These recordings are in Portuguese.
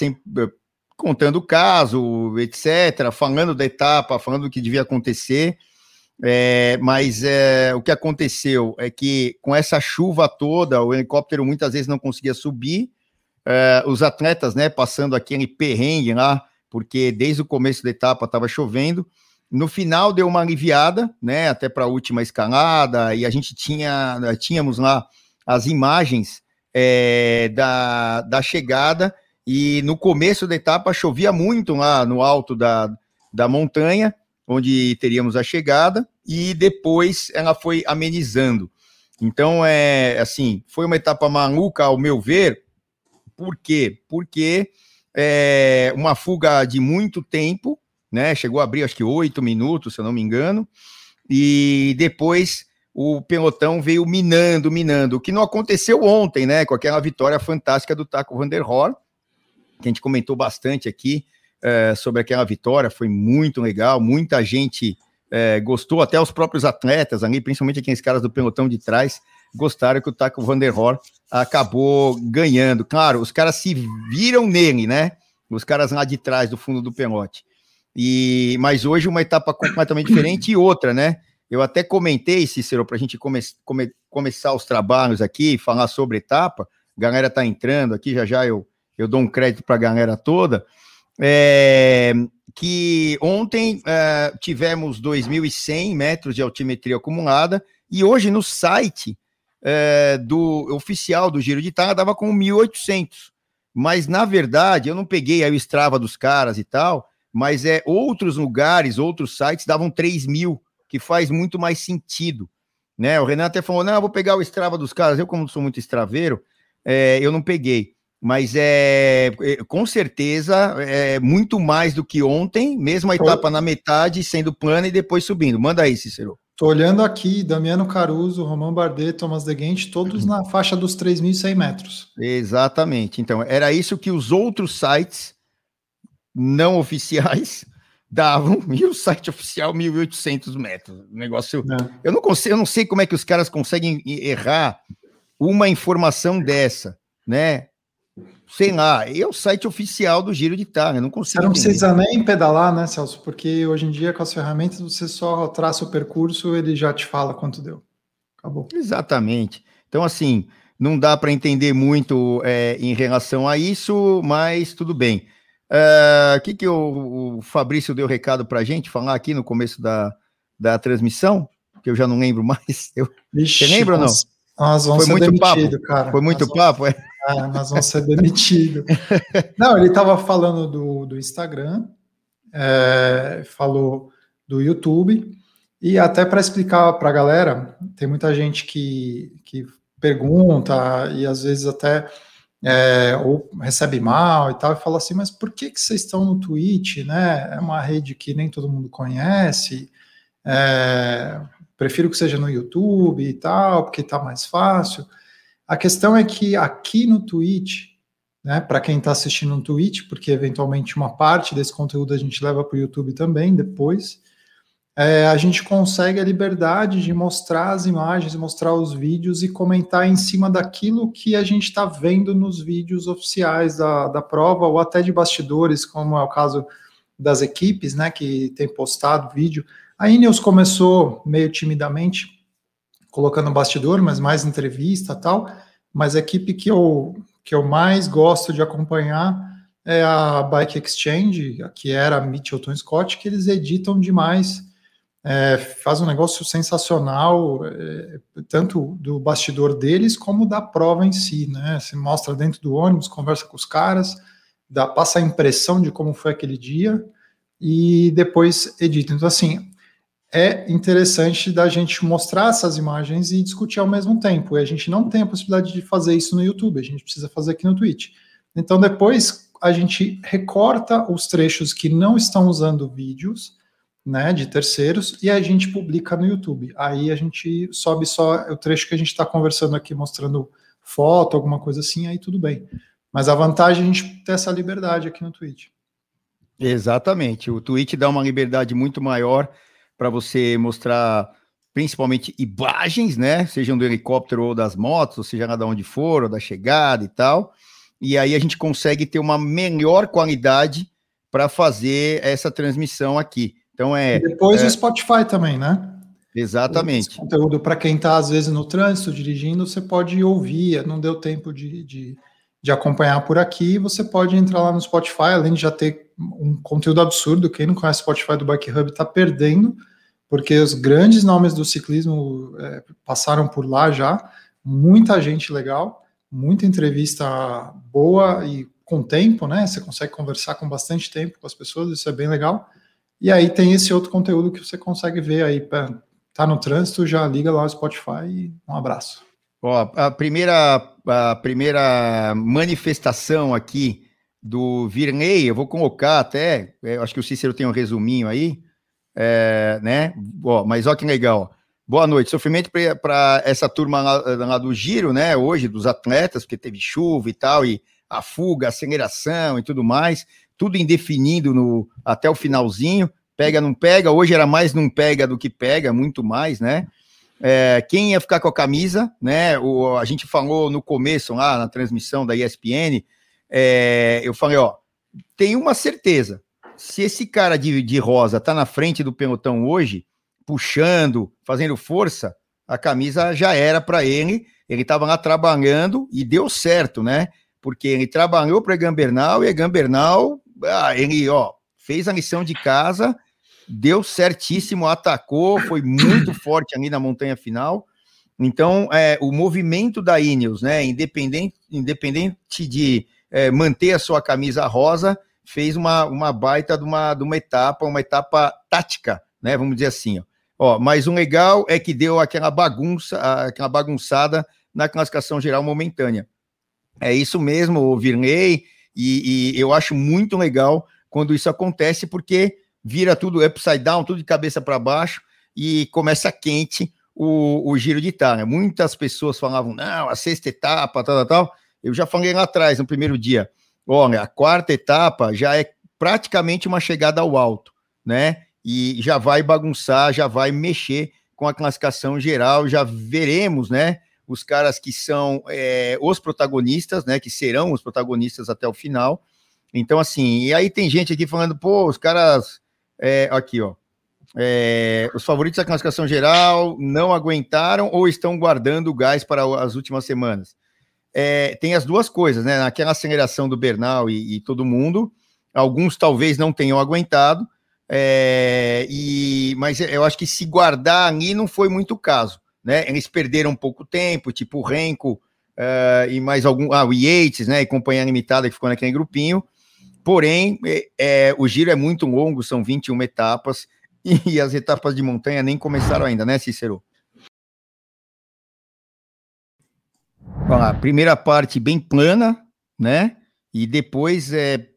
sempre contando o caso, etc., falando da etapa, falando do que devia acontecer. É, mas é, o que aconteceu é que com essa chuva toda, o helicóptero muitas vezes não conseguia subir, é, os atletas, né, passando aquele perrengue lá, porque desde o começo da etapa estava chovendo. No final deu uma aliviada, né, até para a última escalada, e a gente tinha, tínhamos lá as imagens da, da chegada, e no começo da etapa chovia muito lá no alto da, da montanha, onde teríamos a chegada, e depois ela foi amenizando. Então, é assim, foi uma etapa maluca, ao meu ver. Por quê? Porque é uma fuga de muito tempo, né? Chegou a abrir acho que oito minutos, se eu não me engano, e depois o pelotão veio minando, minando, o que não aconteceu ontem, né? Com aquela vitória fantástica do Taco Van der Horn, que a gente comentou bastante aqui é, sobre aquela vitória, foi muito legal, muita gente é, gostou, até os próprios atletas ali, principalmente aqueles caras do pelotão de trás, gostaram que o Taco Van der Horn acabou ganhando. Claro, os caras se viram nele, né? Os caras lá de trás, do fundo do pelote. E, mas hoje uma etapa completamente diferente e outra, né? Eu até comentei, Cícero, para a gente come, come, começar os trabalhos aqui, falar sobre etapa. A galera tá entrando aqui, já já eu, eu dou um crédito para a galera toda. É, que ontem é, tivemos 2.100 metros de altimetria acumulada e hoje no site é, do oficial do Giro de Itália dava com 1.800. Mas na verdade eu não peguei aí o Strava dos caras e tal, mas é outros lugares, outros sites davam 3 mil, que faz muito mais sentido. Né? O Renan até falou: não, vou pegar o Strava dos caras. Eu, como sou muito estraveiro, é, eu não peguei mas é, é com certeza é muito mais do que ontem, mesmo a etapa na metade sendo plana e depois subindo. Manda aí, Cícero. Tô olhando aqui, Damiano Caruso, Romão Bardet, Thomas De todos na faixa dos 3.100 metros. Exatamente. Então, era isso que os outros sites não oficiais davam, e o site oficial 1.800 metros. Negócio. É. Eu, não consigo, eu não sei como é que os caras conseguem errar uma informação dessa, né? Sei lá, é o site oficial do Giro de Itália, não consigo. Você não entender. precisa nem pedalar, né, Celso? Porque hoje em dia, com as ferramentas, você só traça o percurso, ele já te fala quanto deu. Acabou. Exatamente. Então, assim, não dá para entender muito é, em relação a isso, mas tudo bem. O uh, que, que o, o, Fabrício deu recado para a gente falar aqui no começo da, da transmissão? Que eu já não lembro mais. Eu, Ixi, você lembra ou não? Nós vamos Foi muito papo, cara. Foi muito nós papo, vamos... é? Ah, nós vamos ser demitidos. Não, ele estava falando do, do Instagram, é, falou do YouTube, e até para explicar para a galera, tem muita gente que, que pergunta e às vezes até é, ou recebe mal e tal, e fala assim, mas por que, que vocês estão no Twitch, né? É uma rede que nem todo mundo conhece, é, prefiro que seja no YouTube e tal, porque está mais fácil. A questão é que aqui no Twitch, né, para quem está assistindo no Twitch, porque eventualmente uma parte desse conteúdo a gente leva para o YouTube também depois, é, a gente consegue a liberdade de mostrar as imagens, mostrar os vídeos e comentar em cima daquilo que a gente está vendo nos vídeos oficiais da, da prova ou até de bastidores, como é o caso das equipes, né, que tem postado vídeo. A Ineos começou meio timidamente, colocando bastidor, mas mais entrevista tal. Mas a equipe que eu, que eu mais gosto de acompanhar é a Bike Exchange, que era a Mitchelton Scott, que eles editam demais, é, faz um negócio sensacional, é, tanto do bastidor deles como da prova em si, né? Se mostra dentro do ônibus, conversa com os caras, dá, passa a impressão de como foi aquele dia e depois edita. Então, assim, é interessante da gente mostrar essas imagens e discutir ao mesmo tempo. E a gente não tem a possibilidade de fazer isso no YouTube, a gente precisa fazer aqui no Twitch. Então, depois a gente recorta os trechos que não estão usando vídeos, né, de terceiros, e a gente publica no YouTube. Aí a gente sobe só o trecho que a gente está conversando aqui, mostrando foto, alguma coisa assim, aí tudo bem. Mas a vantagem é a gente ter essa liberdade aqui no Twitch. Exatamente. O Twitch dá uma liberdade muito maior para você mostrar principalmente imagens, né? Sejam do helicóptero ou das motos, ou seja lá de onde for, ou da chegada e tal. e aí a gente consegue ter uma melhor qualidade para fazer essa transmissão aqui. Então é. E depois é... o Spotify também, né? Exatamente. Esse conteúdo para quem está, às vezes, no trânsito, dirigindo, você pode ouvir, não deu tempo de, de, de, acompanhar por aqui, você pode entrar lá no Spotify, além de já ter um conteúdo absurdo, quem não conhece o Spotify do Bike Hub está perdendo, porque os grandes nomes do ciclismo é, passaram por lá já, muita gente legal, muita entrevista boa e com tempo, né? Você consegue conversar com bastante tempo com as pessoas, isso é bem legal. E aí tem esse outro conteúdo que você consegue ver aí tá no trânsito, já liga lá o Spotify e um abraço. Ó, a primeira, a primeira manifestação aqui do Virney, eu vou colocar até, é, acho que o Cícero tem um resuminho aí, é, né? Ó, mas olha que legal. Boa noite. Sofrimento para essa turma lá, lá, do giro, né? Hoje, dos atletas, porque teve chuva e tal, e a fuga, a aceleração e tudo mais, tudo indefinido no, até o finalzinho pega, não pega. Hoje era mais não pega do que pega, muito mais, né? É, quem ia ficar com a camisa, né? O, a gente falou no começo, lá na transmissão da ESPN, é, eu falei, ó, tem uma certeza. Se esse cara de, de rosa tá na frente do pelotão hoje, puxando, fazendo força, a camisa já era para ele. Ele estava lá trabalhando e deu certo, né? Porque ele trabalhou para Egan Bernal e Egan Bernal, ah, ele, ó, fez a lição de casa deu certíssimo, atacou, foi muito forte ali na montanha final. Então, é, o movimento da Ineos, né, independente, independente de é, manter a sua camisa rosa, fez uma, uma baita de uma, de uma etapa, uma etapa tática, né, vamos dizer assim. Ó. ó mas o legal é que deu aquela bagunça, aquela bagunçada na classificação geral momentânea. É isso mesmo, Virney, e, e eu acho muito legal quando isso acontece, porque vira tudo upside down, tudo de cabeça para baixo e começa quente o, o giro de Itália. Muitas pessoas falavam, não, a sexta etapa, tal, tal, tal. Eu já falei lá atrás, no primeiro dia. Olha, a quarta etapa já é praticamente uma chegada ao alto, né? E já vai bagunçar, já vai mexer com a classificação geral, já veremos, né? Os caras que são é, os protagonistas, né? Que serão os protagonistas até o final. Então, assim, e aí tem gente aqui falando, pô, os caras é, aqui, ó. É, os favoritos da classificação geral não aguentaram ou estão guardando o gás para as últimas semanas. É, tem as duas coisas, né? Naquela aceleração do Bernal e, e todo mundo, alguns talvez não tenham aguentado, é, e, mas eu acho que se guardar ali não foi muito o caso, né? Eles perderam pouco tempo, tipo o Renko uh, e mais algum, ah, o Yates, né? E companhia limitada que ficou naquele grupinho. Porém, é, é, o giro é muito longo, são 21 etapas, e, as etapas de montanha nem começaram ainda, né, Cícero? Vamos lá, primeira parte bem plana, né? E depois, é,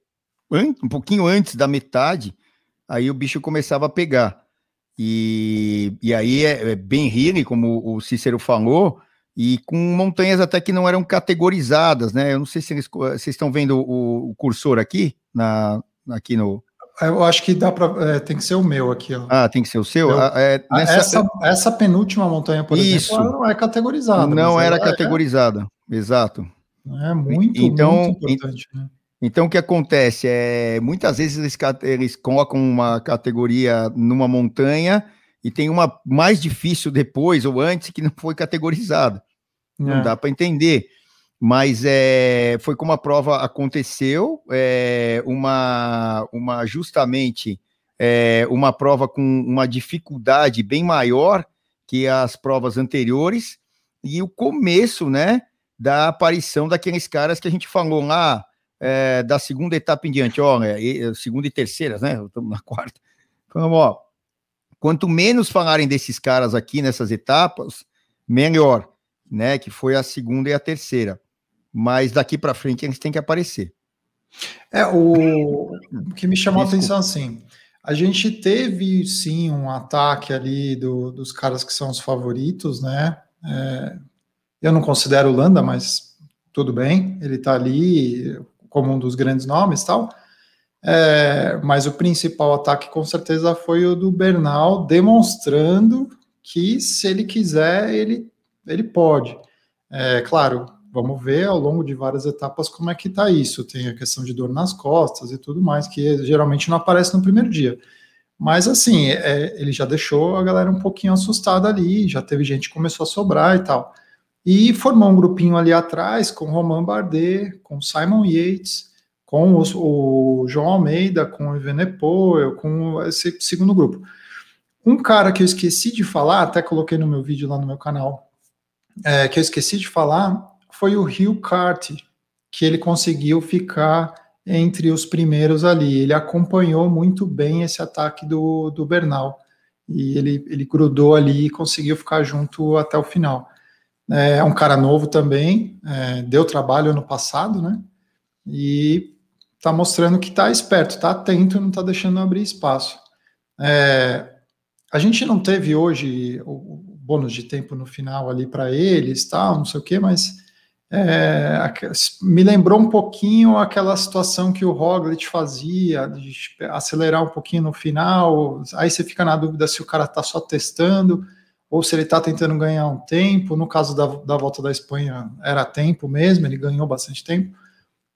um pouquinho antes da metade, aí o bicho começava a pegar. E, e aí é, é bem hilly, como o Cícero falou, e com montanhas até que não eram categorizadas, né? Eu não sei se eles, vocês estão vendo o, o cursor aqui, na, aqui no. Eu acho que dá para. É, tem que ser o meu aqui, ó. Ah, tem que ser o seu? Ah, é, nessa... essa, essa penúltima montanha, por Isso. exemplo, não é categorizada. Não era é, categorizada, é... exato. É muito, então, muito importante, né? Então, o que acontece é muitas vezes eles, eles colocam uma categoria numa montanha e tem uma mais difícil depois ou antes que não foi categorizada. É. Não dá para entender. Mas é, foi como a prova aconteceu, é, uma, uma justamente é, uma prova com uma dificuldade bem maior que as provas anteriores, e o começo né, da aparição daqueles caras que a gente falou lá é, da segunda etapa em diante, ó, segunda e terceira, né? Estamos na quarta. Falamos, ó, Quanto menos falarem desses caras aqui nessas etapas, melhor, né? Que foi a segunda e a terceira. Mas daqui para frente eles têm que aparecer. É, o, o que me chamou Desculpa. a atenção assim, a gente teve sim um ataque ali do, dos caras que são os favoritos, né? É, eu não considero o Landa, mas tudo bem, ele está ali como um dos grandes nomes tal. É, mas o principal ataque com certeza foi o do Bernal, demonstrando que se ele quiser, ele, ele pode. É, claro, Vamos ver ao longo de várias etapas como é que está isso. Tem a questão de dor nas costas e tudo mais, que geralmente não aparece no primeiro dia. Mas assim, é, ele já deixou a galera um pouquinho assustada ali, já teve gente que começou a sobrar e tal. E formou um grupinho ali atrás com Romain Bardet, com Simon Yates, com os, o João Almeida, com o Evenepoel, com esse segundo grupo. Um cara que eu esqueci de falar, até coloquei no meu vídeo lá no meu canal, é, que eu esqueci de falar, foi o Hugh Carty, que ele conseguiu ficar entre os primeiros ali. Ele acompanhou muito bem esse ataque do, do Bernal. E ele, ele grudou ali e conseguiu ficar junto até o final. É um cara novo também, é, deu trabalho ano passado, né? E tá mostrando que tá esperto, tá atento, não tá deixando abrir espaço. É, a gente não teve hoje o, o bônus de tempo no final ali para eles, tal, não sei o quê, mas é, me lembrou um pouquinho aquela situação que o Roglic fazia, de acelerar um pouquinho no final, aí você fica na dúvida se o cara está só testando ou se ele está tentando ganhar um tempo. No caso da, da volta da Espanha, era tempo mesmo, ele ganhou bastante tempo.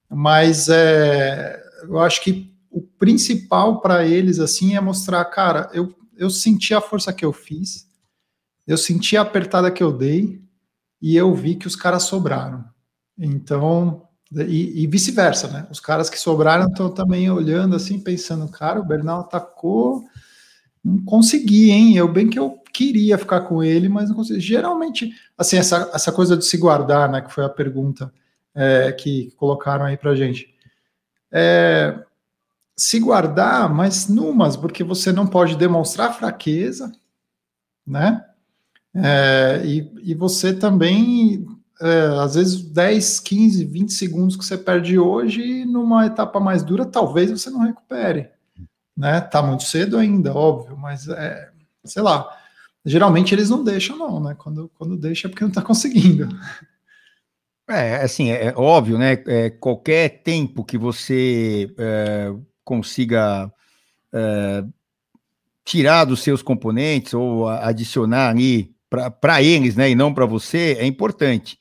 Mas é, eu acho que o principal para eles assim é mostrar, cara, eu, eu senti a força que eu fiz, eu senti a apertada que eu dei e eu vi que os caras sobraram. Então, e, e vice-versa, né? Os caras que sobraram estão também olhando assim, pensando, cara, o Bernal atacou, não consegui, hein? Eu bem que eu queria ficar com ele, mas não consegui. Geralmente, assim, essa, essa coisa de se guardar, né, que foi a pergunta é, que colocaram aí pra gente. É, se guardar, mas numas, porque você não pode demonstrar fraqueza, né? É, e, e você também, é, às vezes, 10, 15, 20 segundos que você perde hoje, numa etapa mais dura, talvez você não recupere. Né? Tá muito cedo ainda, óbvio, mas é, sei lá geralmente eles não deixam, não, né? Quando, quando deixa é porque não está conseguindo. É, assim, é, é óbvio, né? É, qualquer tempo que você é, consiga é, tirar dos seus componentes ou adicionar ali para eles, né? E não para você, é importante.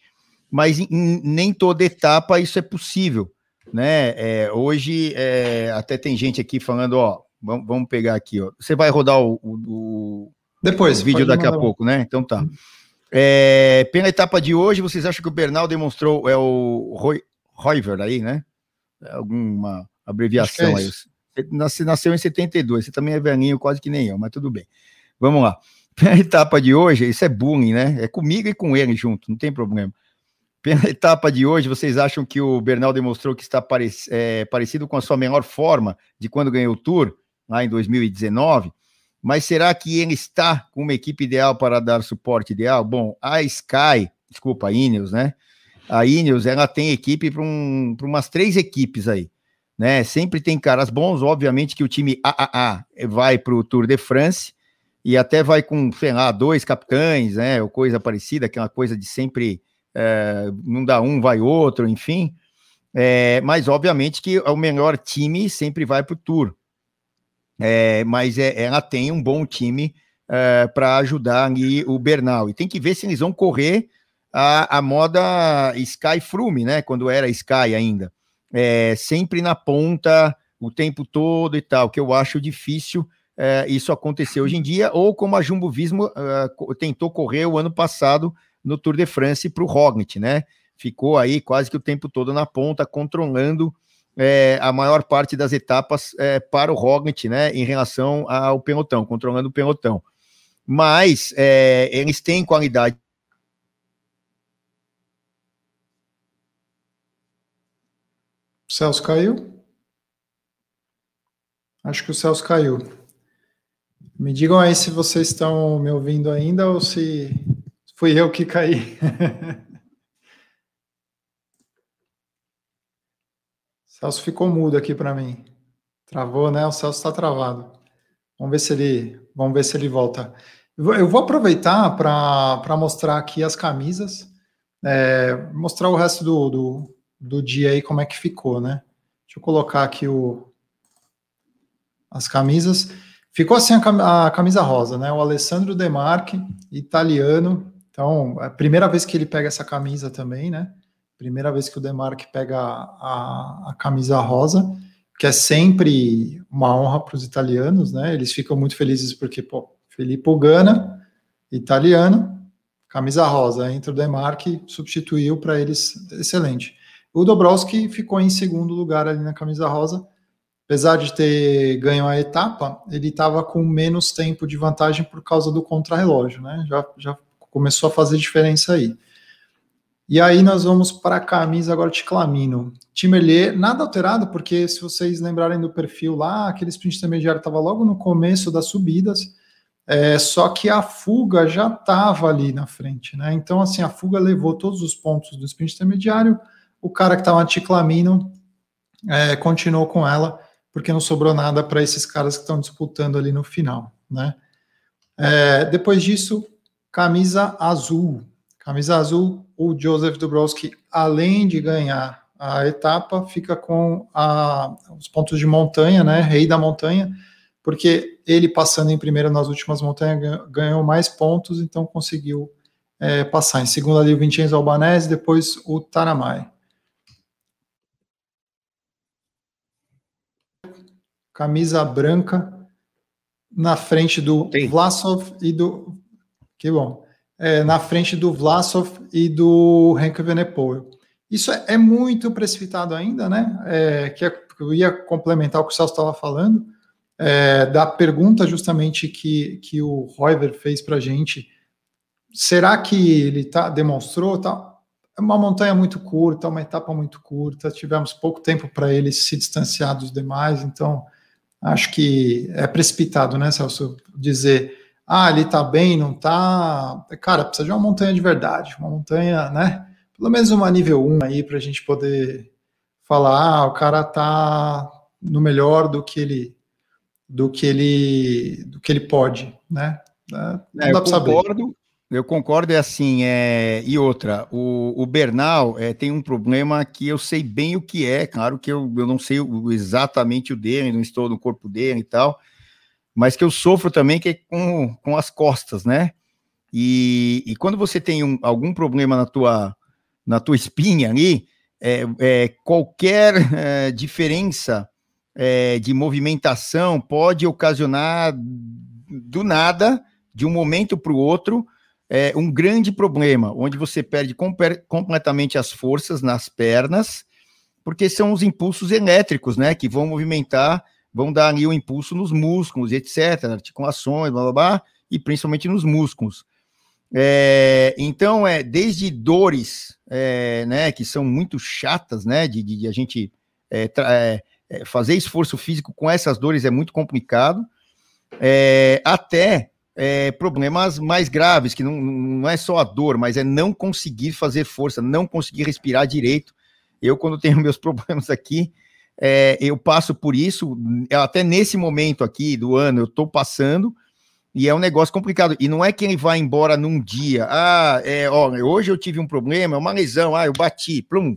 Mas em, nem toda etapa isso é possível, né? É, hoje é, até tem gente aqui falando, ó, vamos, vamos pegar aqui, ó. Você vai rodar o, o, depois. O vídeo daqui a pouco, né? Então tá. É, pela etapa de hoje, vocês acham que o Bernal demonstrou, é o Roy, Royver aí, né? É alguma abreviação é aí. Você nasceu em 72, você também é velhinho, quase que nem eu, mas tudo bem. Vamos lá. Pela etapa de hoje, isso é bullying, né? É comigo e com ele junto, não tem problema. Pela etapa de hoje, vocês acham que o Bernal demonstrou que está parec é, parecido com a sua melhor forma de quando ganhou o Tour, lá em 2019? Mas será que ele está com uma equipe ideal para dar suporte ideal? Bom, a Sky, desculpa, a Ineos, né? A Ineos, ela tem equipe para um, umas três equipes aí, né? Sempre tem caras bons, obviamente que o time AAA vai para o Tour de France e até vai com, sei lá, dois capitães, né? Ou coisa parecida, aquela coisa de sempre é, não dá um, vai outro, enfim. É, mas obviamente que o melhor time sempre vai para o Tour é, mas é, ela tem um bom time é, para ajudar ali o Bernal. E tem que ver se eles vão correr a, a moda Sky Frume, né? Quando era Sky ainda. É, sempre na ponta o tempo todo e tal, que eu acho difícil é, isso acontecer hoje em dia, ou como a Jumbo Visma uh, tentou correr o ano passado no Tour de France para o Roglic, né? Ficou aí quase que o tempo todo na ponta, controlando é, a maior parte das etapas é, para o Roglic, né, em relação ao pelotão, controlando o pelotão. Mas é, eles têm qualidade. Celso caiu? Acho que o Celso caiu. Me digam aí se vocês estão me ouvindo ainda ou se fui eu que caí. Celso ficou mudo aqui para mim. Travou, né? O Celso está travado. Vamos ver se ele, vamos ver se ele volta. Eu vou aproveitar para mostrar aqui as camisas, é, mostrar o resto do, do, do, dia aí como é que ficou, né? Deixa eu colocar aqui o, as camisas. Ficou assim a, camisa rosa, né? O Alessandro Demarque, italiano. Então, é a primeira vez que ele pega essa camisa também, né? Primeira vez que o Demarque pega a, a camisa rosa, que é sempre uma honra para os italianos, né? Eles ficam muito felizes porque, pô, Felipe Gana, italiano, camisa rosa, entra o Demarque, substituiu para eles, excelente. O Dobrowski ficou em segundo lugar ali na camisa rosa, apesar de ter ganho a etapa, ele estava com menos tempo de vantagem por causa do contrarrelógio, né? Já, já começou a fazer diferença aí. E aí nós vamos para a camisa agora de Clamino. Timerlier, nada alterado, porque se vocês lembrarem do perfil lá, aquele sprint intermediário estava logo no começo das subidas, é, só que a fuga já estava ali na frente, né? Então, assim, a fuga levou todos os pontos do sprint intermediário, o cara que estava anticlamino é, continuou com ela, porque não sobrou nada para esses caras que estão disputando ali no final, né? É, depois disso, camisa azul. Camisa azul, o Joseph Dubrowski, além de ganhar a etapa, fica com a, os pontos de montanha, né? Rei da montanha, porque ele passando em primeiro nas últimas montanhas ganhou mais pontos, então conseguiu é, passar. Em segundo ali o Vincenzo Albanese, depois o Taramai. Camisa branca na frente do Sim. Vlasov e do. Que bom é, na frente do Vlasov e do Henk Venepoel. Isso é, é, muito precipitado ainda, né? É, que é, eu ia complementar o que o Celso estava falando, é, da pergunta justamente que, que o Royver fez para a gente. Será que ele tá, demonstrou? Tá, é uma montanha muito curta, uma etapa muito curta, tivemos pouco tempo para ele se distanciar dos demais, então acho que é precipitado, né, Celso, dizer ah, ele tá bem, não tá. Cara, precisa de uma montanha de verdade, uma montanha, né? Pelo menos uma nível 1 aí para a gente poder falar, ah, o cara tá no melhor do que ele do que ele do que ele pode, né? É, não é, dá para saber. Eu concordo, é assim, é, e outra, o, o Bernal é, tem um problema que eu sei bem o que é, claro que eu, eu não sei o, exatamente o dele, não estou no corpo dele e tal, mas que eu sofro também que é com, com as costas, né? E, e quando você tem um, algum problema na tua, na tua espinha ali, é, é, qualquer é, diferença é, de movimentação pode ocasionar do nada, de um momento para o outro, é, um grande problema, onde você perde completamente as forças nas pernas, porque são os impulsos elétricos, né, que vão movimentar vão dar ali o um impulso nos músculos, etc., articulações, blá blá blá, e principalmente nos músculos. É, então, é desde dores, é, né, que são muito chatas, né, de, de a gente é, é, é, fazer esforço físico com essas dores é muito complicado, é, problemas mais graves, que não, não é só a dor, mas é não conseguir fazer força, não conseguir respirar direito. Eu, quando tenho meus problemas aqui, é, eu passo por isso, até nesse momento aqui do ano, eu estou passando, e é um negócio complicado. E não é que ele vai embora num dia. Ah, é, ó, hoje eu tive um problema, é uma lesão, ah, eu bati, plum.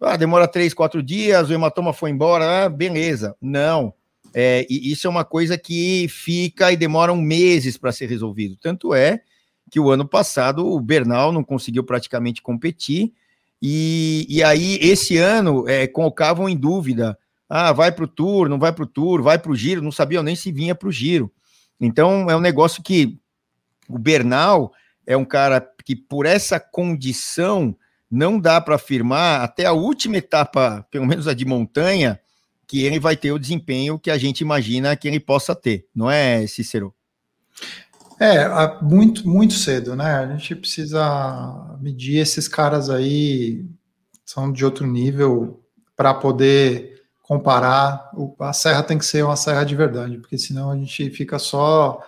Ah, demora três, quatro dias, o hematoma foi embora, ah, beleza. Não. É, e isso é uma coisa que fica e demoram meses para ser resolvido. Tanto é que o ano passado o Bernal não conseguiu praticamente competir e, e aí, esse ano, é, colocavam em dúvida: ah, vai para o Tour, não vai para o Tour, vai para o Giro, não sabiam nem se vinha para o Giro. Então, é um negócio que o Bernal é um cara que, por essa condição, não dá para afirmar, até a última etapa, pelo menos a de montanha, que ele vai ter o desempenho que a gente imagina que ele possa ter, não é, Cícero? É, muito, muito cedo, né? A gente precisa medir esses caras aí, são de outro nível, para poder comparar. A serra tem que ser uma serra de verdade, porque senão a gente fica só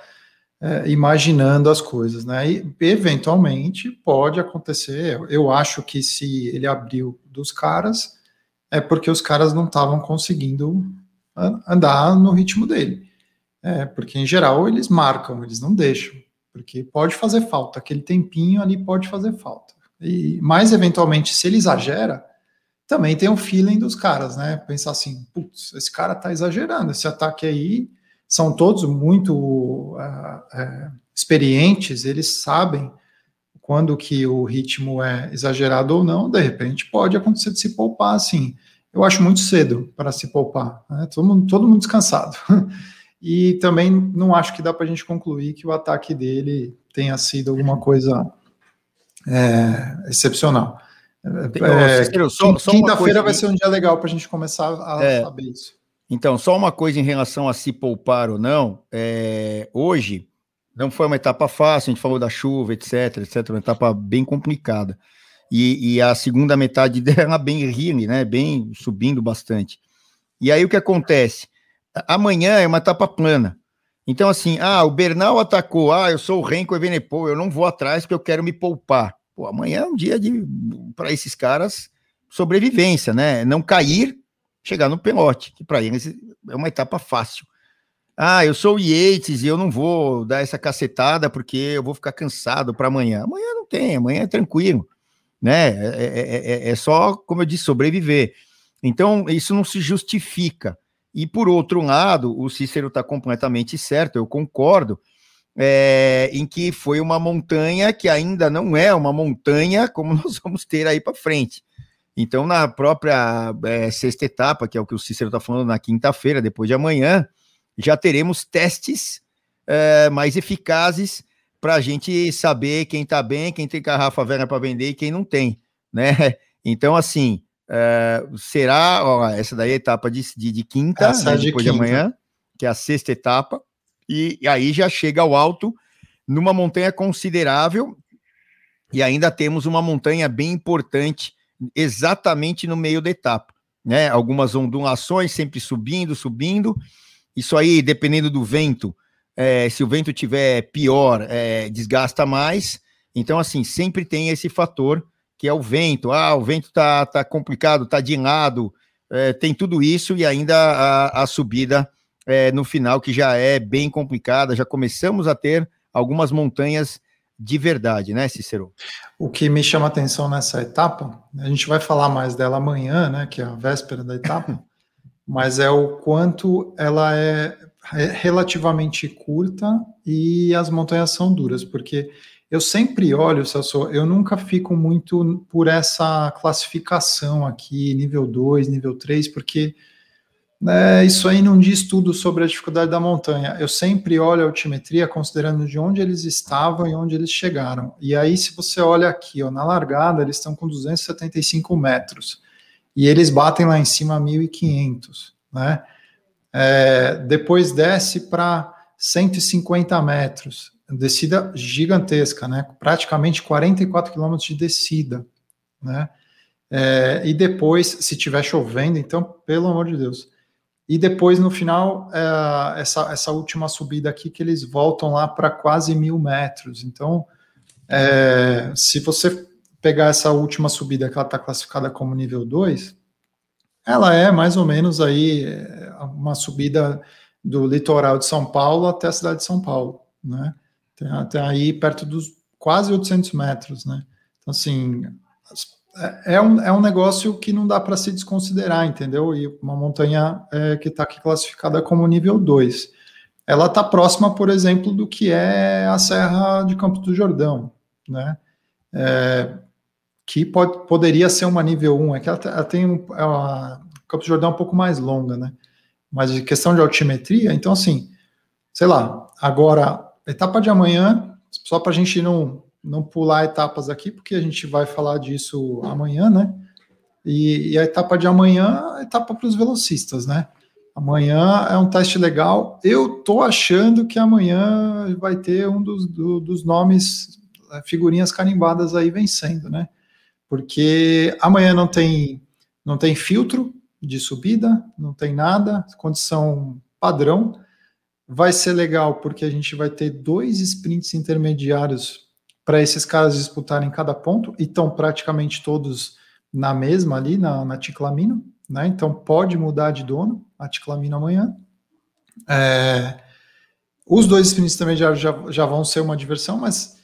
é, imaginando as coisas, né? E eventualmente pode acontecer. Eu acho que se ele abriu dos caras, é porque os caras não estavam conseguindo andar no ritmo dele. É, porque em geral eles marcam, eles não deixam, porque pode fazer falta, aquele tempinho ali pode fazer falta. E mais eventualmente, se ele exagera, também tem o um feeling dos caras, né? Pensar assim, putz, esse cara tá exagerando, esse ataque aí são todos muito uh, uh, experientes, eles sabem quando que o ritmo é exagerado ou não, de repente pode acontecer de se poupar, assim. Eu acho muito cedo para se poupar, né? todo, mundo, todo mundo descansado. e também não acho que dá para a gente concluir que o ataque dele tenha sido alguma coisa é, excepcional. É, Quinta-feira vai ser um dia legal para a gente começar a é, saber isso. Então, só uma coisa em relação a se poupar ou não. É, hoje não foi uma etapa fácil, a gente falou da chuva, etc, etc, uma etapa bem complicada. E, e a segunda metade dela bem rile, né? Bem subindo bastante. E aí o que acontece? Amanhã é uma etapa plana. Então, assim, ah, o Bernal atacou, ah, eu sou o Renko Evenepoel, eu não vou atrás porque eu quero me poupar. Pô, amanhã é um dia de para esses caras sobrevivência, né? Não cair, chegar no pelote, que para eles é uma etapa fácil. Ah, eu sou o Yates e eu não vou dar essa cacetada porque eu vou ficar cansado para amanhã. Amanhã não tem, amanhã é tranquilo, né? É, é, é, é só, como eu disse, sobreviver. Então, isso não se justifica. E por outro lado, o Cícero está completamente certo, eu concordo é, em que foi uma montanha que ainda não é uma montanha como nós vamos ter aí para frente. Então, na própria é, sexta etapa, que é o que o Cícero está falando na quinta-feira, depois de amanhã, já teremos testes é, mais eficazes para a gente saber quem está bem, quem tem garrafa velha para vender e quem não tem, né? Então, assim, é, será, ó, essa daí é a etapa de, de, de quinta, né, de depois quinta. de amanhã, que é a sexta etapa, e, e aí já chega ao alto numa montanha considerável e ainda temos uma montanha bem importante exatamente no meio da etapa, né? Algumas ondulações sempre subindo, subindo. Isso aí, dependendo do vento, é, se o vento tiver pior, é, desgasta mais. Então, assim, sempre tem esse fator que é o vento. Ah, o vento tá, tá complicado, tá de lado, é, tem tudo isso e ainda a, a subida é, no final, que já é bem complicada, já começamos a ter algumas montanhas de verdade, né, Cícero? O que me chama atenção nessa etapa, a gente vai falar mais dela amanhã, né, que é a véspera da etapa, mas é o quanto ela é relativamente curta e as montanhas são duras, porque eu sempre olho, Celso, eu nunca fico muito por essa classificação aqui, nível 2, nível 3, porque né, isso aí não diz tudo sobre a dificuldade da montanha. Eu sempre olho a altimetria considerando de onde eles estavam e onde eles chegaram. E aí, se você olha aqui, ó, na largada, eles estão com 275 metros. E eles batem lá em cima 1.500, né? É, depois desce para 150 metros. Descida gigantesca, né? Praticamente 44 quilômetros de descida, né? É, e depois, se tiver chovendo, então, pelo amor de Deus, e depois, no final, é, essa, essa última subida aqui, que eles voltam lá para quase mil metros. Então, é, se você pegar essa última subida que ela está classificada como nível 2, ela é mais ou menos aí é, uma subida do litoral de São Paulo até a cidade de São Paulo, né? Tem até aí perto dos quase 800 metros, né? Então, assim, é, é um, é um negócio que não dá para se desconsiderar, entendeu? E uma montanha é, que está aqui classificada como nível 2. Ela está próxima, por exemplo, do que é a Serra de Campos do Jordão, né? É, que pode, poderia ser uma nível 1, é que ela, ela tem é a Campos do Jordão é um pouco mais longa, né? Mas de questão de altimetria, então assim, sei lá, agora, etapa de amanhã, só para a gente não, não pular etapas aqui, porque a gente vai falar disso amanhã, né? E, e a etapa de amanhã é etapa para os velocistas, né? Amanhã é um teste legal. Eu tô achando que amanhã vai ter um dos, do, dos nomes, é, figurinhas carimbadas aí vencendo, né? Porque amanhã não tem, não tem filtro de subida, não tem nada, condição padrão. Vai ser legal porque a gente vai ter dois sprints intermediários para esses caras disputarem cada ponto, e estão praticamente todos na mesma ali, na, na Ticlamino, né? Então pode mudar de dono a Ticlamino amanhã. É, os dois sprints intermediários já, já vão ser uma diversão, mas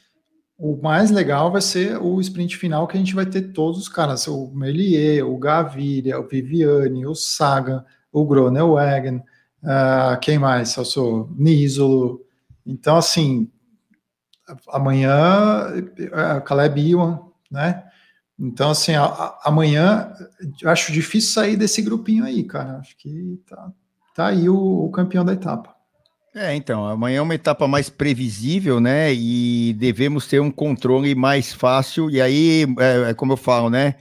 o mais legal vai ser o sprint final, que a gente vai ter todos os caras, o Melier, o Gaviria, o Viviane, o Saga, o Gronewegen, uh, quem mais? Eu sou Nisolo. Então, assim, amanhã, é, Caleb Iwan, né? Então, assim, a, a, amanhã acho difícil sair desse grupinho aí, cara. Acho que tá, tá aí o, o campeão da etapa. É, então, amanhã é uma etapa mais previsível, né? E devemos ter um controle mais fácil. E aí, é, é como eu falo, né?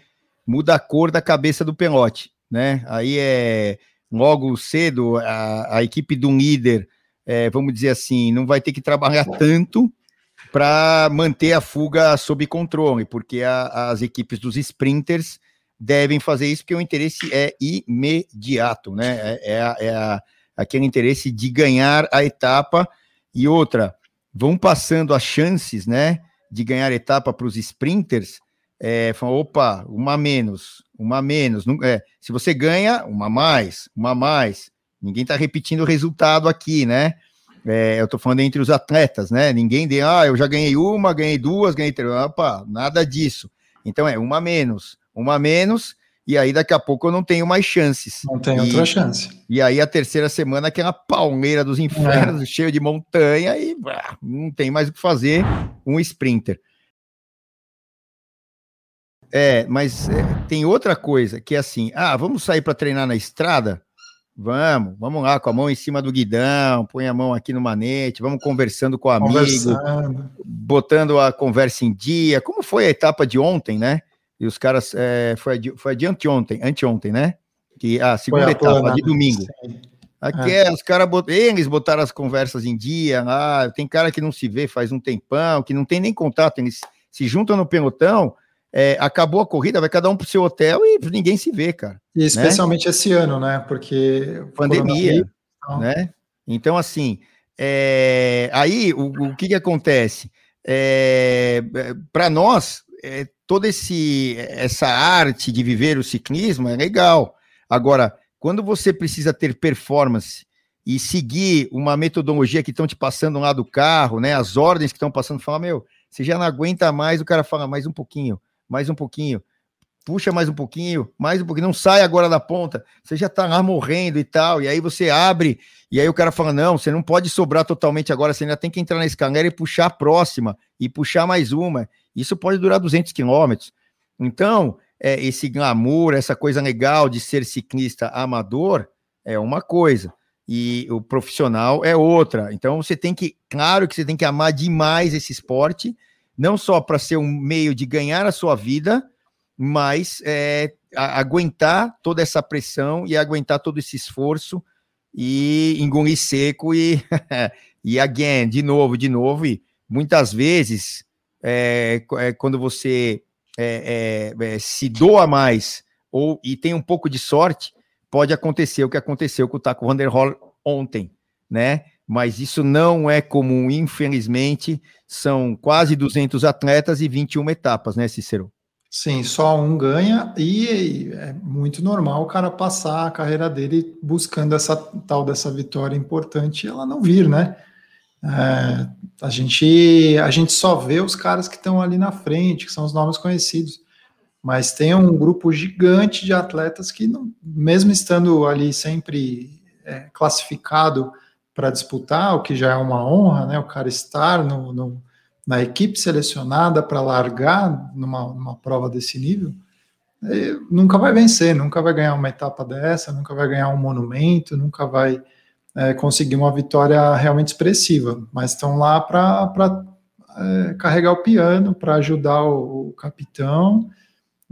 Muda a cor da cabeça do pelote, né? Aí é logo cedo a, a equipe do líder, é, vamos dizer assim, não vai ter que trabalhar tanto para manter a fuga sob controle, porque a, as equipes dos sprinters devem fazer isso, porque o interesse é imediato, né? É, é, a, é a aquele interesse de ganhar a etapa. E outra, vão passando as chances, né, de ganhar a etapa para os sprinters. É, falam, opa, uma menos, uma menos. Não, é, se você ganha, uma mais, uma mais. Ninguém está repetindo o resultado aqui, né? É, eu estou falando entre os atletas, né? Ninguém de, ah, eu já ganhei uma, ganhei duas, ganhei três. Opa, nada disso. Então é uma menos, uma menos, e aí daqui a pouco eu não tenho mais chances. Não tem outra chance. E aí a terceira semana aquela é palmeira dos infernos, é. cheio de montanha e bah, não tem mais o que fazer um sprinter. É, mas é, tem outra coisa que é assim, ah, vamos sair para treinar na estrada? Vamos, vamos lá, com a mão em cima do guidão, põe a mão aqui no manete, vamos conversando com o amigo, botando a conversa em dia. Como foi a etapa de ontem, né? E os caras, é, foi, foi adiante ontem, anteontem, né? Que a segunda a etapa, plana, de domingo. Sim. Aqui é. é os caras, bot... eles botaram as conversas em dia. Ah, tem cara que não se vê faz um tempão, que não tem nem contato, eles se juntam no pelotão. É, acabou a corrida, vai cada um pro seu hotel e ninguém se vê, cara. E né? especialmente né? esse ano, né? Porque pandemia, então... né? Então assim, é... aí o, o que que acontece? É... é para nós, é, toda esse, essa arte de viver o ciclismo é legal. Agora, quando você precisa ter performance e seguir uma metodologia que estão te passando lá do carro, né? As ordens que estão passando, fala, meu, você já não aguenta mais, o cara fala, mais um pouquinho, mais um pouquinho, puxa mais um pouquinho, mais um pouquinho, não sai agora da ponta, você já tá lá morrendo e tal, e aí você abre, e aí o cara fala, não, você não pode sobrar totalmente agora, você ainda tem que entrar na escalera e puxar a próxima, e puxar mais uma, isso pode durar 200 quilômetros. Então, é, esse glamour, essa coisa legal de ser ciclista amador é uma coisa e o profissional é outra. Então, você tem que, claro que você tem que amar demais esse esporte, não só para ser um meio de ganhar a sua vida, mas é, a, aguentar toda essa pressão e aguentar todo esse esforço e engolir seco e, e again, de novo, de novo, e muitas vezes é, é, quando você é, é, é, se doa mais ou e tem um pouco de sorte, pode acontecer o que aconteceu com o Taco Vanderhol ontem, né? Mas isso não é comum, infelizmente. São quase 200 atletas e 21 etapas, né, Cícero? Sim, só um ganha e é muito normal o cara passar a carreira dele buscando essa tal dessa vitória importante e ela não vir, né? É, a, gente, a gente só vê os caras que estão ali na frente, que são os nomes conhecidos, mas tem um grupo gigante de atletas que, não, mesmo estando ali sempre é, classificado para disputar, o que já é uma honra, né? O cara estar no, no na equipe selecionada para largar numa, numa prova desse nível, nunca vai vencer, nunca vai ganhar uma etapa dessa, nunca vai ganhar um monumento, nunca vai é, conseguir uma vitória realmente expressiva, mas estão lá para é, carregar o piano, para ajudar o, o capitão,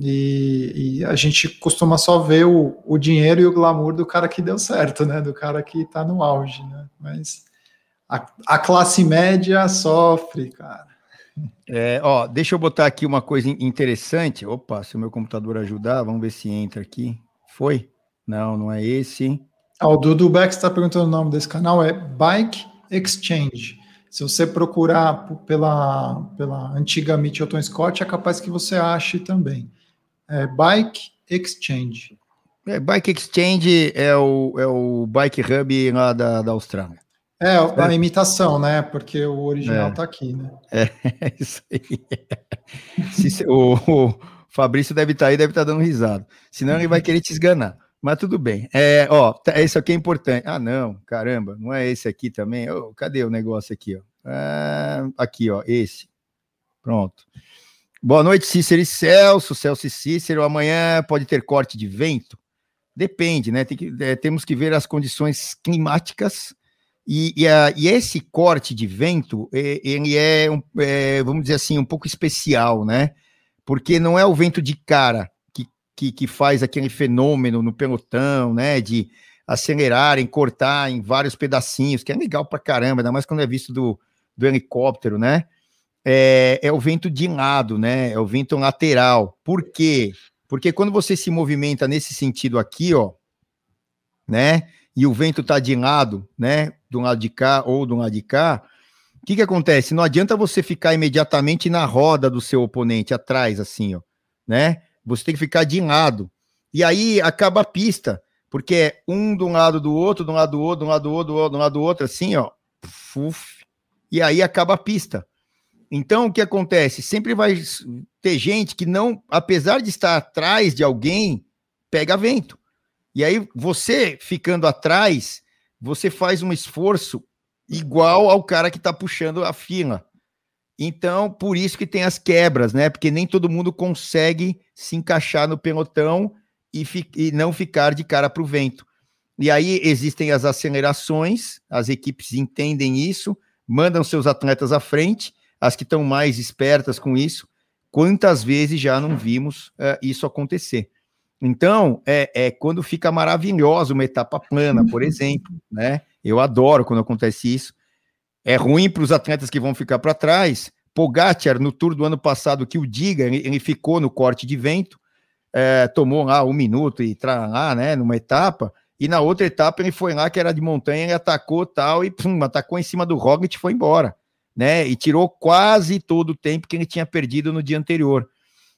e, e, a gente costuma só ver o, o, dinheiro e o glamour do cara que deu certo, né? Do cara que está no auge, né? Mas a, a, classe média sofre, cara. É, ó, deixa eu botar aqui uma coisa interessante. Opa, se o meu computador ajudar, vamos ver se entra aqui. Foi? Não, não é esse. Ah, o Dudu Beck está perguntando o nome desse canal, é Bike Exchange. Se você procurar pela, pela antiga Mitchelton Scott, é capaz que você ache também. É Bike Exchange. É, Bike Exchange é o, é o Bike Hub lá da, da Austrália. É, a é. imitação, né? Porque o original está é. aqui, né? É, isso aí. O, o Fabrício deve estar tá aí, deve estar tá dando risada. Senão ele vai querer te esganar. Mas tudo bem. É, ó, esse tá, aqui é importante. Ah, não, caramba, não é esse aqui também. Oh, cadê o negócio aqui? Ó? É, aqui, ó, esse. Pronto. Boa noite, Cícero e Celso. Celso e Cícero. Amanhã pode ter corte de vento? Depende, né? Tem que, é, temos que ver as condições climáticas e, e, a, e esse corte de vento, ele é, um, é, vamos dizer assim, um pouco especial, né? Porque não é o vento de cara que, que, faz aquele fenômeno no pelotão, né? De acelerarem, cortar em vários pedacinhos, que é legal pra caramba, ainda mais quando é visto do, do helicóptero, né? É, é o vento de lado, né? É o vento lateral. Por quê? Porque quando você se movimenta nesse sentido aqui, ó, né? E o vento tá de lado, né? Do lado de cá ou do lado de cá, o que que acontece? Não adianta você ficar imediatamente na roda do seu oponente, atrás, assim, ó, né? Você tem que ficar de lado. E aí acaba a pista porque é um de um lado do outro, de um lado do outro, de um lado do outro, de um lado do outro, assim, ó, fuf, e aí acaba a pista. Então, o que acontece? Sempre vai ter gente que não, apesar de estar atrás de alguém, pega vento. E aí, você ficando atrás, você faz um esforço igual ao cara que está puxando a fila. Então, por isso que tem as quebras, né? Porque nem todo mundo consegue se encaixar no pelotão e, e não ficar de cara para o vento. E aí existem as acelerações, as equipes entendem isso, mandam seus atletas à frente, as que estão mais espertas com isso. Quantas vezes já não vimos uh, isso acontecer? Então, é, é, quando fica maravilhosa uma etapa plana, por exemplo, né? Eu adoro quando acontece isso. É ruim para os atletas que vão ficar para trás. Pogacar, no tour do ano passado, que o diga, ele, ele ficou no corte de vento, é, tomou lá um minuto e lá, né, numa etapa, e na outra etapa ele foi lá, que era de montanha, e atacou tal, e pum, atacou em cima do Roglic e foi embora, né, e tirou quase todo o tempo que ele tinha perdido no dia anterior.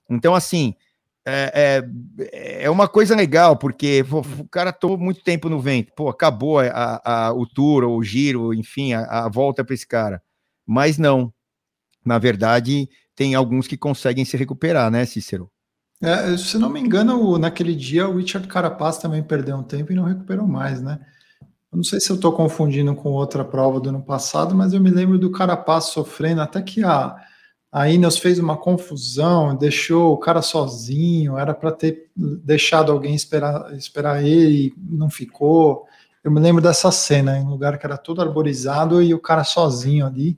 Então, assim, é, é, é uma coisa legal, porque pô, o cara tomou muito tempo no vento, pô, acabou a, a, o tour, ou o giro, enfim, a, a volta para esse cara. Mas não, na verdade, tem alguns que conseguem se recuperar, né, Cícero? É, se não me engano, naquele dia o Richard Carapaz também perdeu um tempo e não recuperou mais, né? Eu não sei se eu estou confundindo com outra prova do ano passado, mas eu me lembro do Carapaz sofrendo, até que a, a Ineos fez uma confusão, deixou o cara sozinho, era para ter deixado alguém esperar, esperar ele, não ficou. Eu me lembro dessa cena, em um lugar que era todo arborizado e o cara sozinho ali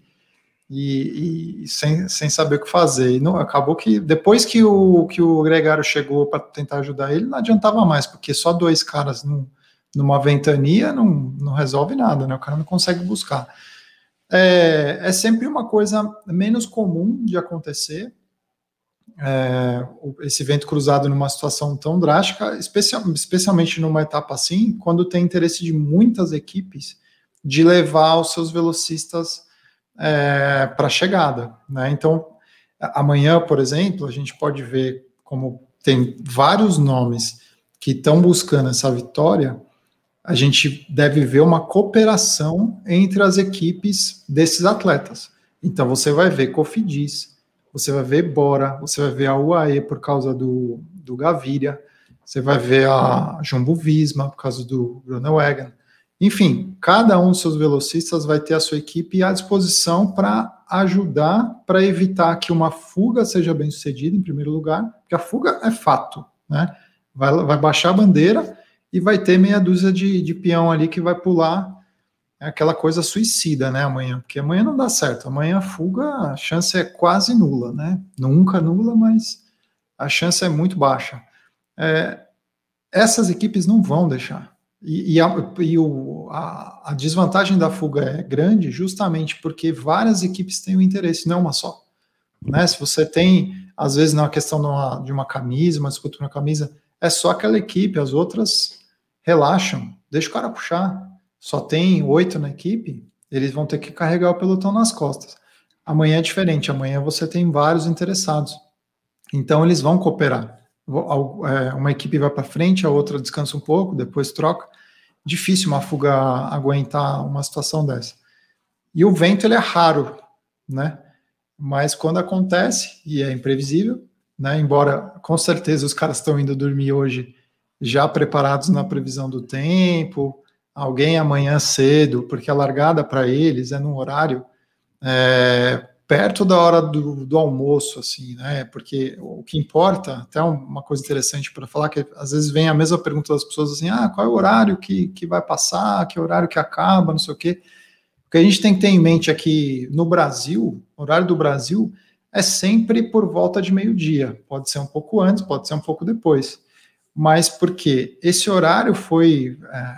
e, e, sem, sem saber o que fazer. E não, acabou que depois que o, que o Gregário chegou para tentar ajudar ele, não adiantava mais, porque só dois caras num, numa ventania não, não resolve nada, né? O cara não consegue buscar. É, é sempre uma coisa menos comum de acontecer. É, esse vento cruzado numa situação tão drástica, especial, especialmente numa etapa assim, quando tem interesse de muitas equipes de levar os seus velocistas é, para a chegada. Né? Então, amanhã, por exemplo, a gente pode ver como tem vários nomes que estão buscando essa vitória, a gente deve ver uma cooperação entre as equipes desses atletas. Então, você vai ver Cofidis, você vai ver Bora, você vai ver a UAE por causa do, do Gaviria, você vai ver a Jumbo Visma por causa do Wagon, enfim, cada um dos seus velocistas vai ter a sua equipe à disposição para ajudar, para evitar que uma fuga seja bem sucedida, em primeiro lugar, porque a fuga é fato, né? Vai, vai baixar a bandeira e vai ter meia dúzia de, de peão ali que vai pular aquela coisa suicida, né, amanhã, porque amanhã não dá certo, amanhã a fuga, a chance é quase nula, né, nunca nula, mas a chance é muito baixa. É, essas equipes não vão deixar, e, e, a, e o, a, a, desvantagem da fuga é grande justamente porque várias equipes têm o um interesse, não uma só. Né? Se você tem, às vezes, na questão de uma, de uma camisa, uma disputa uma camisa, é só aquela equipe, as outras relaxam, deixa o cara puxar. Só tem oito na equipe, eles vão ter que carregar o pelotão nas costas. Amanhã é diferente, amanhã você tem vários interessados. Então eles vão cooperar. É, uma equipe vai para frente, a outra descansa um pouco, depois troca. Difícil uma fuga aguentar uma situação dessa. E o vento ele é raro, né? Mas quando acontece e é imprevisível, né? Embora com certeza os caras estão indo dormir hoje já preparados na previsão do tempo, alguém amanhã cedo, porque a largada para eles é num horário é, perto da hora do, do, almoço, assim, né? Porque o que importa, até uma coisa interessante para falar, que às vezes vem a mesma pergunta das pessoas assim: ah, qual é o horário que, que vai passar, que horário que acaba, não sei o quê. O que a gente tem que ter em mente aqui no Brasil, o horário do Brasil é sempre por volta de meio-dia. Pode ser um pouco antes, pode ser um pouco depois. Mas porque esse horário foi, é,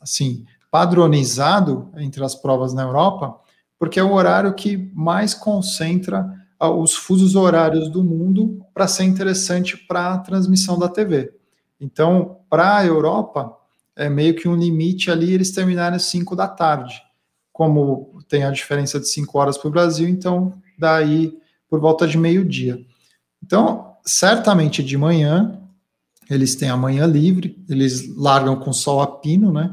assim, padronizado entre as provas na Europa porque é o horário que mais concentra ah, os fusos horários do mundo para ser interessante para a transmissão da TV. Então, para a Europa, é meio que um limite ali eles terminarem às 5 da tarde. Como tem a diferença de 5 horas para o Brasil, então daí por volta de meio-dia. Então, certamente de manhã, eles têm a manhã livre, eles largam com sol a pino, né?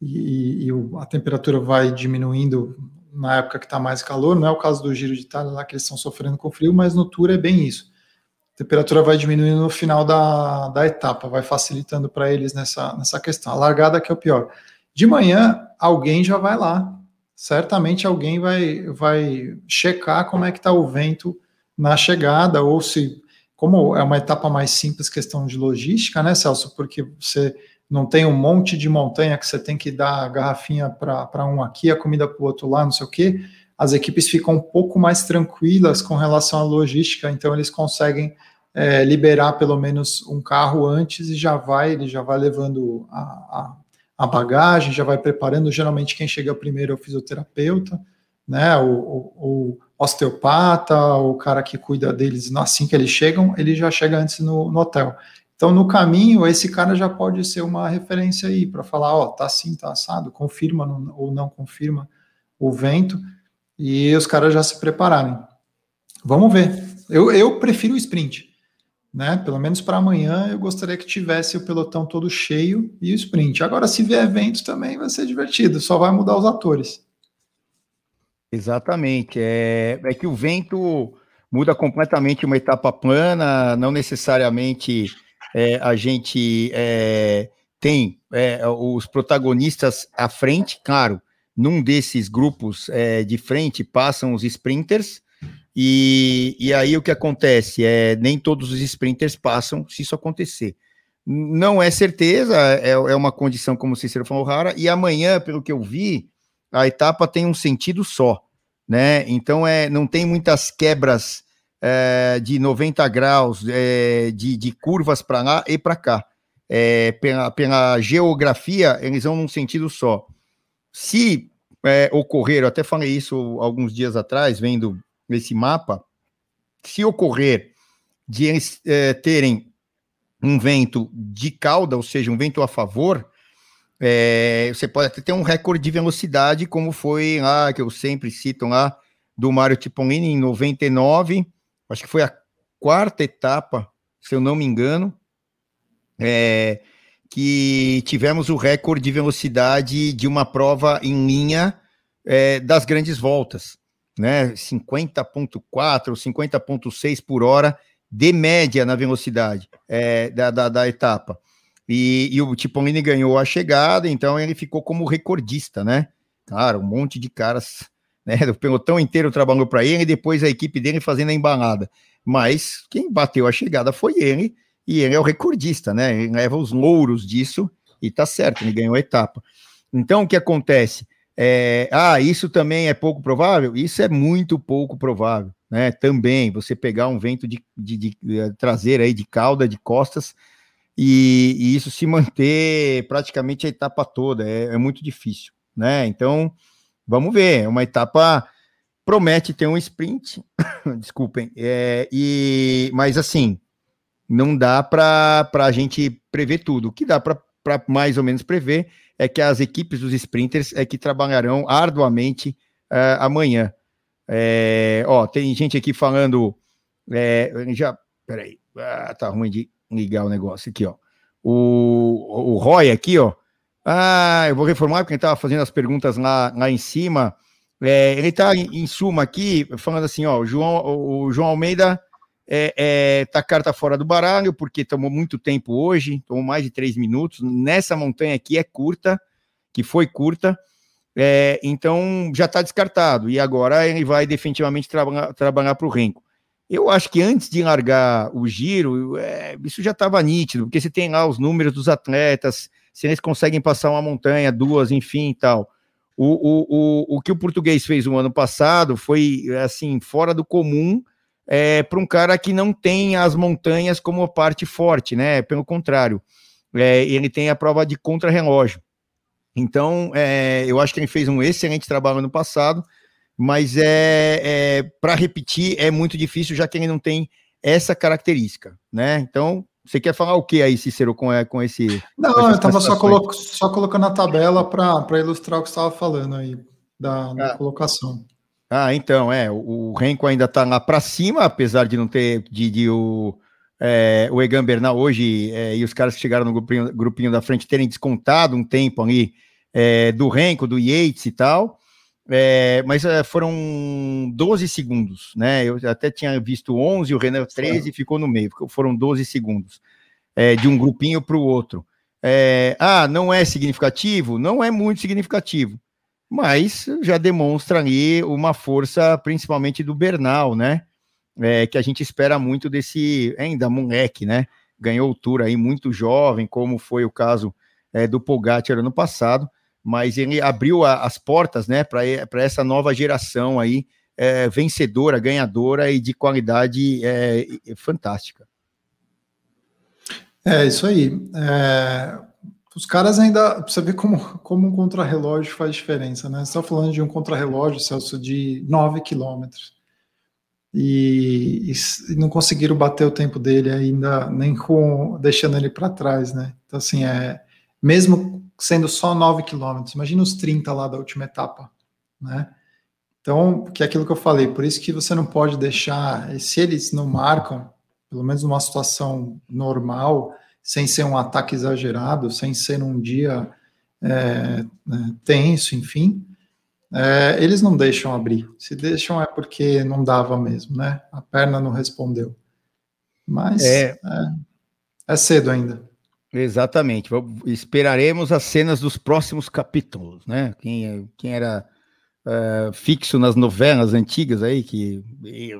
E, e a temperatura vai diminuindo na época que está mais calor, não é o caso do Giro de Itália lá que eles estão sofrendo com frio, mas no Tour é bem isso. A temperatura vai diminuindo no final da, da etapa, vai facilitando para eles nessa, nessa questão. A largada que é o pior. De manhã, alguém já vai lá. Certamente alguém vai, vai checar como é que está o vento na chegada, ou se, como é uma etapa mais simples, questão de logística, né, Celso? Porque você não tem um monte de montanha que você tem que dar a garrafinha para um aqui, a comida para o outro lá, não sei o quê, as equipes ficam um pouco mais tranquilas com relação à logística, então eles conseguem é, liberar pelo menos um carro antes e já vai, ele já vai levando a, a, a, bagagem, já vai preparando. Geralmente quem chega primeiro é o fisioterapeuta, né? O, o, o osteopata, o cara que cuida deles assim que eles chegam, ele já chega antes no, no hotel. Então, no caminho, esse cara já pode ser uma referência aí para falar, ó, tá assim, tá assado, confirma ou não confirma o vento, e os caras já se prepararem. Vamos ver. Eu, eu prefiro o sprint, né? Pelo menos para amanhã eu gostaria que tivesse o pelotão todo cheio e o sprint. Agora, se vier evento também vai ser divertido, só vai mudar os atores. Exatamente. É, é que o vento muda completamente uma etapa plana, não necessariamente é, a gente é, tem é, os protagonistas à frente, claro, num desses grupos é, de frente passam os sprinters, e, e aí o que acontece é nem todos os sprinters passam se isso acontecer. Não é certeza, é, é uma condição, como o Cícero falou, rara, e amanhã, pelo que eu vi, a etapa tem um sentido só, né? Então é, não tem muitas quebras é, de 90 graus é, de, de, curvas para lá e para cá. É, pela, pela, geografia, eles vão num sentido só. Se é, ocorrer, eu até falei isso alguns dias atrás, vendo esse mapa, se ocorrer de eles terem um vento de cauda, ou seja, um vento a favor, é, você pode até ter um recorde de velocidade, como foi lá, que eu sempre cito lá, do Mário Tipolini em 99, acho que foi a quarta etapa, se eu não me engano, é, que tivemos o recorde de velocidade de uma prova em linha é, das grandes voltas, né? 50.4 ou 50.6 por hora de média na velocidade é, da, da, da, etapa. E, e o Tipolini ganhou a chegada, então ele ficou como recordista, né? Claro, um monte de caras né? O pelotão inteiro trabalhou para ele e depois a equipe dele fazendo a embalada. Mas quem bateu a chegada foi ele, e ele é o recordista, né? Ele leva os louros disso e tá certo, ele ganhou a etapa. Então, o que acontece? É, ah, isso também é pouco provável? Isso é muito pouco provável, né? Também, você pegar um vento de, de, de, de traseira aí, de cauda, de costas, e, e, isso se manter praticamente a etapa toda, é, é muito difícil, né? Então, Vamos ver, é uma etapa promete ter um sprint, desculpem, é, e mas assim não dá para a gente prever tudo. O que dá para mais ou menos prever é que as equipes dos sprinters é que trabalharão arduamente uh, amanhã. É, ó, tem gente aqui falando, é, já, peraí, ah, tá ruim de ligar o negócio aqui, ó. O, o Roy aqui, ó, ah, eu vou reformar porque ele estava fazendo as perguntas lá, lá em cima. É, ele está em, em, suma aqui, falando assim: ó, o João, o João Almeida é, é, tá carta fora do baralho, porque tomou muito tempo hoje, tomou mais de três minutos. Nessa montanha aqui é curta, que foi curta. É, então já está descartado. E agora ele vai definitivamente trabalhar, trabalhar para o Renko. Eu acho que antes de largar o giro, é, isso já estava nítido, porque você tem lá os números dos atletas, se eles conseguem passar uma montanha, duas, enfim e tal. O, o, o, o que o português fez no ano passado foi, assim, fora do comum é, para um cara que não tem as montanhas como parte forte, né? Pelo contrário, é, ele tem a prova de contrarrelógio. Então, é, eu acho que ele fez um excelente trabalho no passado, mas é, é para repetir é muito difícil, já que ele não tem essa característica, né? Então, você quer falar o que aí, Cícero, com, é, com esse. Não, com eu estava só, colo só colocando a tabela para ilustrar o que você estava falando aí, da, da ah. colocação. Ah, então, é, o, o Renko ainda está lá para cima, apesar de não ter, de, de o, é, o Egan Bernal hoje é, e os caras que chegaram no grupinho, grupinho da frente terem descontado um tempo ali é, do Renko, do Yates e tal, é, mas é, foram 12 segundos, né? Eu até tinha visto 11, o Renan 13 e ficou no meio, foram 12 segundos é, de um grupinho para o outro. ah, não é significativo? Não é muito significativo, mas já demonstra ali uma força, principalmente do Bernal, né? é, que a gente espera muito desse ainda moleque, né? Ganhou altura aí muito jovem, como foi o caso é, do Pogacar ano passado, mas ele abriu a, as portas, né, para essa nova geração aí é, vencedora, ganhadora e de qualidade é, fantástica. É isso aí. É, os caras ainda. Você vê como, como um contrarrelógio faz diferença, né? Você está falando de um contrarrelógio, Celso, de 9 quilômetros e, e, não conseguiram bater o tempo dele ainda, nem com deixando ele para trás, né? Então, assim, é, mesmo sendo só 9 quilômetros, imagina os 30 lá da última etapa, né? Então, que é aquilo que eu falei, por isso que você não pode deixar, se eles não marcam, pelo menos numa situação normal, sem ser um ataque exagerado, sem ser num dia é, né, tenso, enfim, é, eles não deixam abrir. Se deixam é porque não dava mesmo, né? A perna não respondeu. Mas é, é, é cedo ainda. Exatamente. Esperaremos as cenas dos próximos capítulos, né? Quem, quem era uh, fixo nas novelas antigas aí, que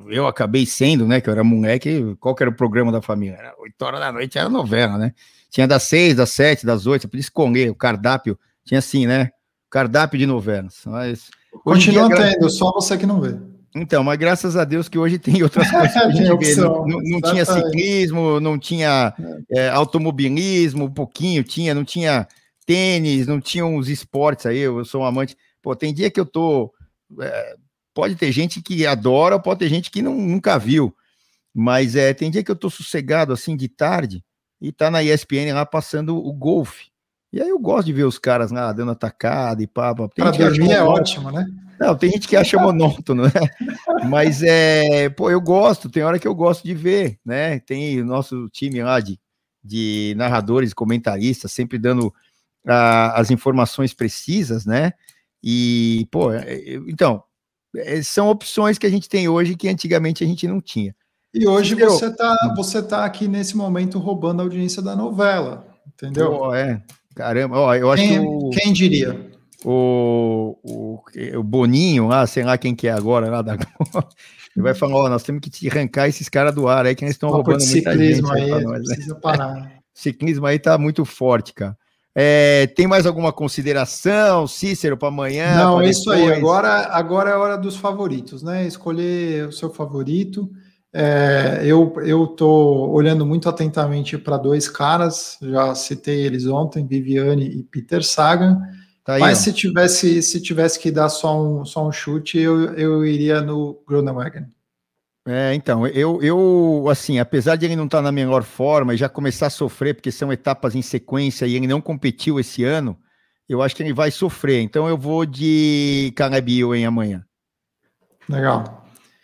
eu, acabei sendo, né? Que eu era moleque, qual que era o programa da família? Era 8 horas da noite, era novela, né? Tinha das 6, das 7, das 8, você podia escolher o cardápio, tinha assim, né? cardápio de novelas. Mas Continua dia, tendo, só você que não vê. Então, mas graças a Deus que hoje tem outras coisas a gente vê. Não, não, não tinha ciclismo, não tinha é, automobilismo, um pouquinho tinha, não tinha tênis, não tinha uns esportes aí. Eu sou um amante. Pô, tem dia que eu tô. É, pode ter gente que adora, pode ter gente que não, nunca viu. Mas é, tem dia que eu tô sossegado assim de tarde e tá na ESPN lá passando o golfe. E aí eu gosto de ver os caras lá dando atacada e pá. Para dormir é ótimo, né? Não, tem gente que acha monótono, né? Mas é, pô, eu gosto, tem hora que eu gosto de ver, né? Tem o nosso time lá de, de narradores, comentaristas, sempre dando a, as informações precisas, né? E, pô, é, é, então, é, são opções que a gente tem hoje que antigamente a gente não tinha. E hoje você está você tá aqui nesse momento roubando a audiência da novela, entendeu? Pô, é. Caramba, ó, eu acho quem, que. O, quem diria? O, o, o Boninho, lá, sei lá quem que é agora, lá da. Ele vai falar: ó, nós temos que arrancar esses caras do ar aí, que eles estão roubando muita gente. Aí, aí nós, precisa né? parar. ciclismo aí tá muito forte, cara. É, tem mais alguma consideração, Cícero, para amanhã? Não, é isso aí. Agora, agora é a hora dos favoritos, né? Escolher o seu favorito. É, eu estou olhando muito atentamente para dois caras, já citei eles ontem, Viviane e Peter Sagan. Tá aí, mas se tivesse se tivesse que dar só um, só um chute, eu, eu iria no Groenewegen. É, então, eu, eu, assim, apesar de ele não estar tá na melhor forma e já começar a sofrer, porque são etapas em sequência e ele não competiu esse ano, eu acho que ele vai sofrer. Então eu vou de Caleb em amanhã. Legal.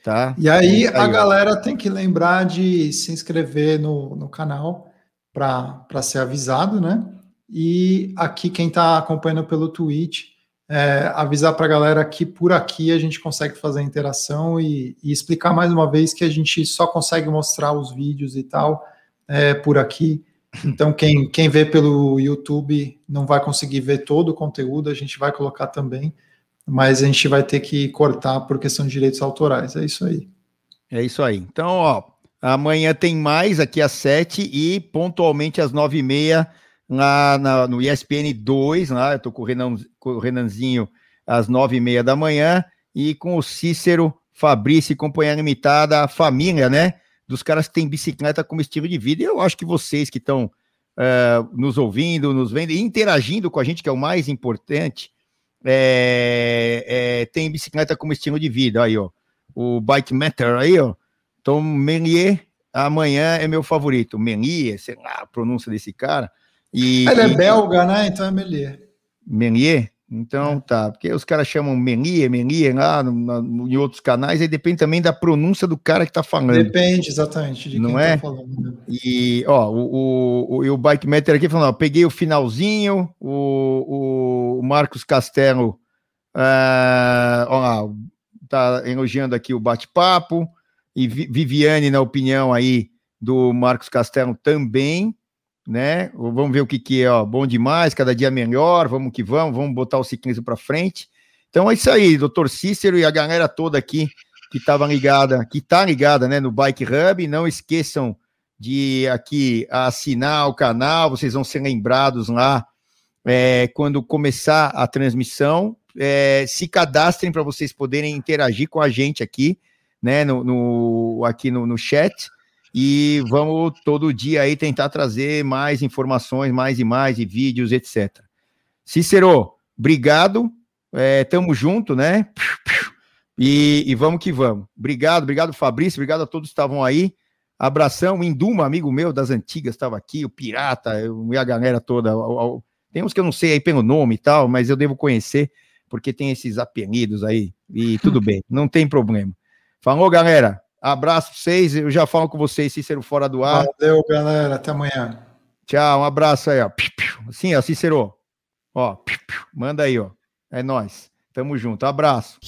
Tá? E aí, é, a galera tem que lembrar de se inscrever no, no canal para ser avisado, né? E aqui, quem está acompanhando pelo Twitch, é, avisar para a galera que por aqui a gente consegue fazer a interação e, e, explicar mais uma vez que a gente só consegue mostrar os vídeos e tal é, por aqui. Então, quem, quem vê pelo YouTube não vai conseguir ver todo o conteúdo, a gente vai colocar também, mas a gente vai ter que cortar por questão de direitos autorais. É isso aí. É isso aí. Então, ó, amanhã tem mais aqui às sete e pontualmente às nove e meia lá na, no ESPN 2, lá, eu tô com o, Renan, com o Renanzinho às nove e meia da manhã e com o Cícero, Fabrício e Companhia Limitada, a família, né? dos caras que têm bicicleta como estilo de vida. E eu acho que vocês que estão uh, nos ouvindo, nos vendo e interagindo com a gente, que é o mais importante, é, é, tem bicicleta como estilo de vida. Aí, ó. O Bike Matter aí, ó. Então, Menier, amanhã é meu favorito. Menier, sei lá a pronúncia desse cara. E, Ele é e, belga, né? Então é Melier. Menier? Então é. tá, porque os caras chamam Menier, Menier lá no, no, em outros canais, aí depende também da pronúncia do cara que tá falando. Depende, exatamente, de não quem tá é? tá falando. Né? E, ó, o, o, o, o Bike Meter aqui falando, ó, peguei o finalzinho, o, o Marcos Castelo, uh, ó lá, tá elogiando aqui o bate-papo, e Viviane, na opinião aí do Marcos Castelo também, né? Vamos ver o que, que é, ó, bom demais, cada dia melhor, vamos que vamos, vamos botar o ciclismo para frente. Então é isso aí, doutor Cícero e a galera toda aqui que estava ligada, que está ligada, né, no Bike Hub, não esqueçam de aqui assinar o canal, vocês vão ser lembrados lá é, quando começar a transmissão. É, se cadastrem para vocês poderem interagir com a gente aqui, né, no, no aqui no, no chat e vamos todo dia aí tentar trazer mais informações, mais e mais, e vídeos, etc. Cícero, obrigado, é, tamo junto, né? E, e, vamos que vamos. Obrigado, obrigado, Fabrício, obrigado a todos que estavam aí. Abração, Induma, amigo meu das antigas, estava aqui, o Pirata, eu, e a galera toda. Tem uns que eu não sei aí pelo nome e tal, mas eu devo conhecer, porque tem esses apelidos aí, e tudo bem, não tem problema. Falou, galera. Abraço para vocês. Eu já falo com vocês, Cícero, fora do ar. Valeu, galera. Até amanhã. Tchau, um abraço aí, ó. Assim, ó, Cícero. Ó, manda aí, ó. É nós. Tamo junto. Abraço.